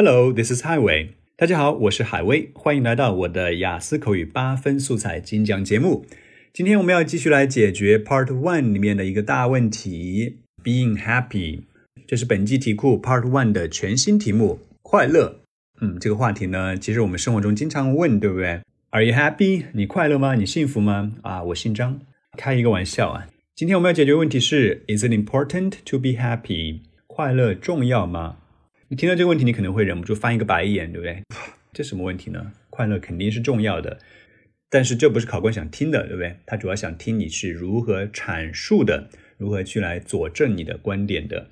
Hello, this is Highway。大家好，我是海威，欢迎来到我的雅思口语八分素材精讲节目。今天我们要继续来解决 Part One 里面的一个大问题，Being happy。这是本季题库 Part One 的全新题目，快乐。嗯，这个话题呢，其实我们生活中经常问，对不对？Are you happy？你快乐吗？你幸福吗？啊，我姓张，开一个玩笑啊。今天我们要解决问题是：Is it important to be happy？快乐重要吗？你听到这个问题，你可能会忍不住翻一个白眼，对不对？这什么问题呢？快乐肯定是重要的，但是这不是考官想听的，对不对？他主要想听你是如何阐述的，如何去来佐证你的观点的。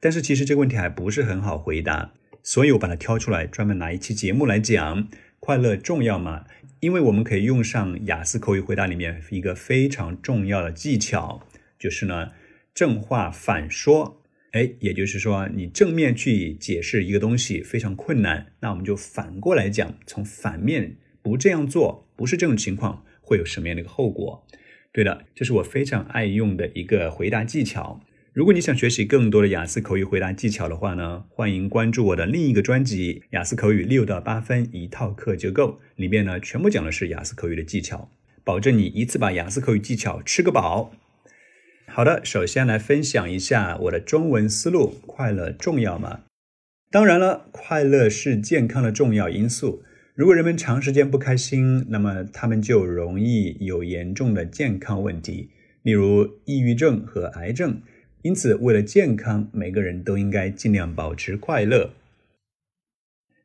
但是其实这个问题还不是很好回答，所以我把它挑出来，专门拿一期节目来讲：快乐重要吗？因为我们可以用上雅思口语回答里面一个非常重要的技巧，就是呢正话反说。哎，也就是说，你正面去解释一个东西非常困难，那我们就反过来讲，从反面不这样做，不是这种情况，会有什么样的一个后果？对的，这是我非常爱用的一个回答技巧。如果你想学习更多的雅思口语回答技巧的话呢，欢迎关注我的另一个专辑《雅思口语六到八分一套课就够》，里面呢全部讲的是雅思口语的技巧，保证你一次把雅思口语技巧吃个饱。好的，首先来分享一下我的中文思路：快乐重要吗？当然了，快乐是健康的重要因素。如果人们长时间不开心，那么他们就容易有严重的健康问题，例如抑郁症和癌症。因此，为了健康，每个人都应该尽量保持快乐。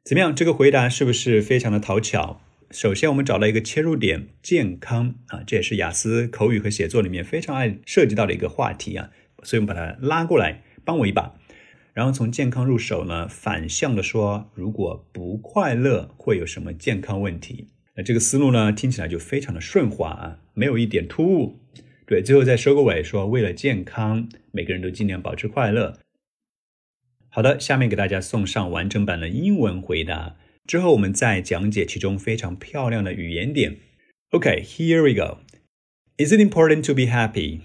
怎么样？这个回答是不是非常的讨巧？首先，我们找到一个切入点，健康啊，这也是雅思口语和写作里面非常爱涉及到的一个话题啊，所以我们把它拉过来，帮我一把。然后从健康入手呢，反向的说，如果不快乐会有什么健康问题？那这个思路呢，听起来就非常的顺滑啊，没有一点突兀。对，最后再收个尾，说为了健康，每个人都尽量保持快乐。好的，下面给大家送上完整版的英文回答，之后我们再讲解其中非常漂亮的语言点。Okay, here we go. Is it important to be happy?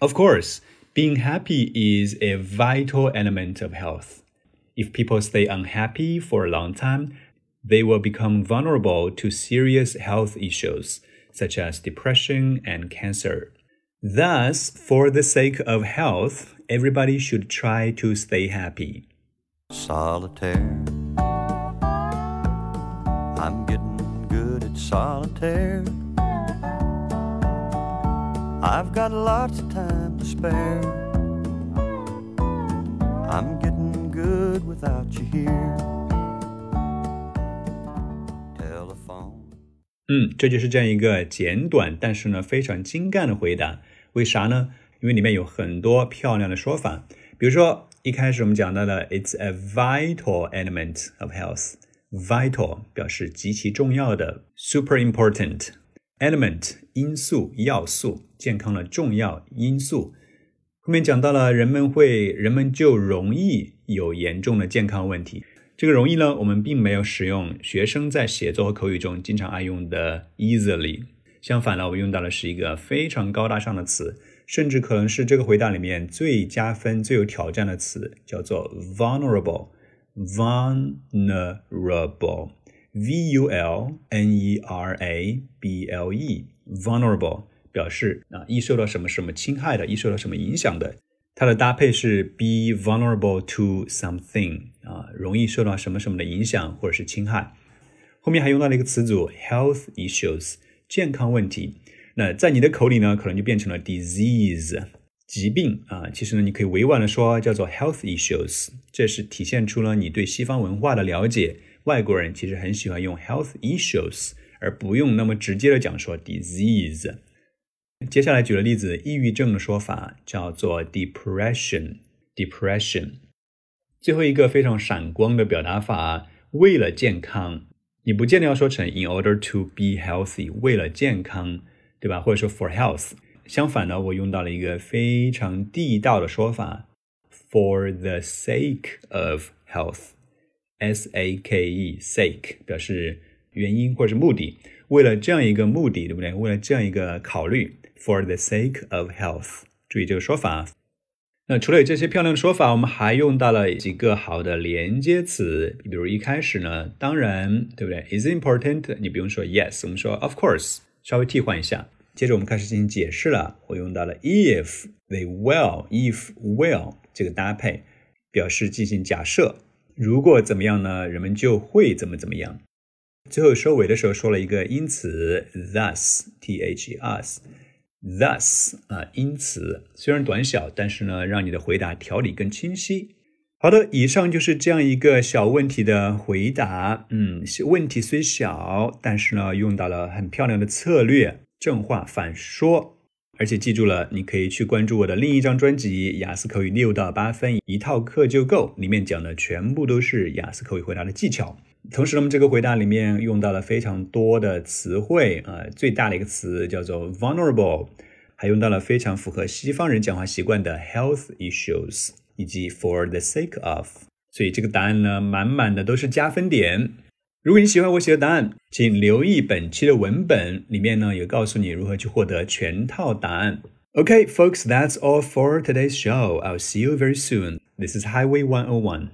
Of course, being happy is a vital element of health. If people stay unhappy for a long time, they will become vulnerable to serious health issues such as depression and cancer. Thus, for the sake of health, everybody should try to stay happy. Solitaire. I'm getting good at solitaire. I've got lots of time to spare. I'm getting good without you here. 嗯，这就是这样一个简短但是呢非常精干的回答。为啥呢？因为里面有很多漂亮的说法。比如说一开始我们讲到的，it's a vital element of health。 Vital 表示极其重要的，super important。element 因素、要素，健康的重要因素。后面讲到了人们会，人们就容易有严重的健康问题。这个容易呢，我们并没有使用学生在写作和口语中经常爱用的 easily。相反呢，我们用到的是一个非常高大上的词，甚至可能是这个回答里面最加分、最有挑战的词，叫做 vulnerable。vulnerable，v u l n e r a b l e，vulnerable 表示啊，易受到什么什么侵害的，易受到什么影响的。它的搭配是 be vulnerable to something 啊，容易受到什么什么的影响或者是侵害。后面还用到了一个词组 health issues 健康问题。那在你的口里呢，可能就变成了 disease 疾病啊。其实呢，你可以委婉的说叫做 health issues，这是体现出了你对西方文化的了解。外国人其实很喜欢用 health issues，而不用那么直接的讲说 disease。接下来举了例子，抑郁症的说法叫做 depression。depression。最后一个非常闪光的表达法，为了健康，你不见得要说成 in order to be healthy，为了健康，对吧？或者说 for health。相反呢，我用到了一个非常地道的说法，for the sake of health。s a k e sake 表示原因或者是目的，为了这样一个目的，对不对？为了这样一个考虑。For the sake of health，注意这个说法。那除了有这些漂亮的说法，我们还用到了几个好的连接词，比如一开始呢，当然，对不对？Is important？你不用说 yes，我们说 of course，稍微替换一下。接着我们开始进行解释了，我用到了 if they will，if will 这个搭配，表示进行假设，如果怎么样呢，人们就会怎么怎么样。最后收尾的时候说了一个因此 thus t h us thus 啊，因此虽然短小，但是呢，让你的回答条理更清晰。好的，以上就是这样一个小问题的回答。嗯，问题虽小，但是呢，用到了很漂亮的策略，正话反说。而且记住了，你可以去关注我的另一张专辑《雅思口语六到八分一套课就够》，里面讲的全部都是雅思口语回答的技巧。同时呢，我们这个回答里面用到了非常多的词汇啊，最大的一个词叫做 vulnerable，还用到了非常符合西方人讲话习惯的 health issues，以及 for the sake of。所以这个答案呢，满满的都是加分点。如果你喜欢我写的答案，请留意本期的文本里面呢，有告诉你如何去获得全套答案。Okay, folks, that's all for today's show. I'll see you very soon. This is Highway 101.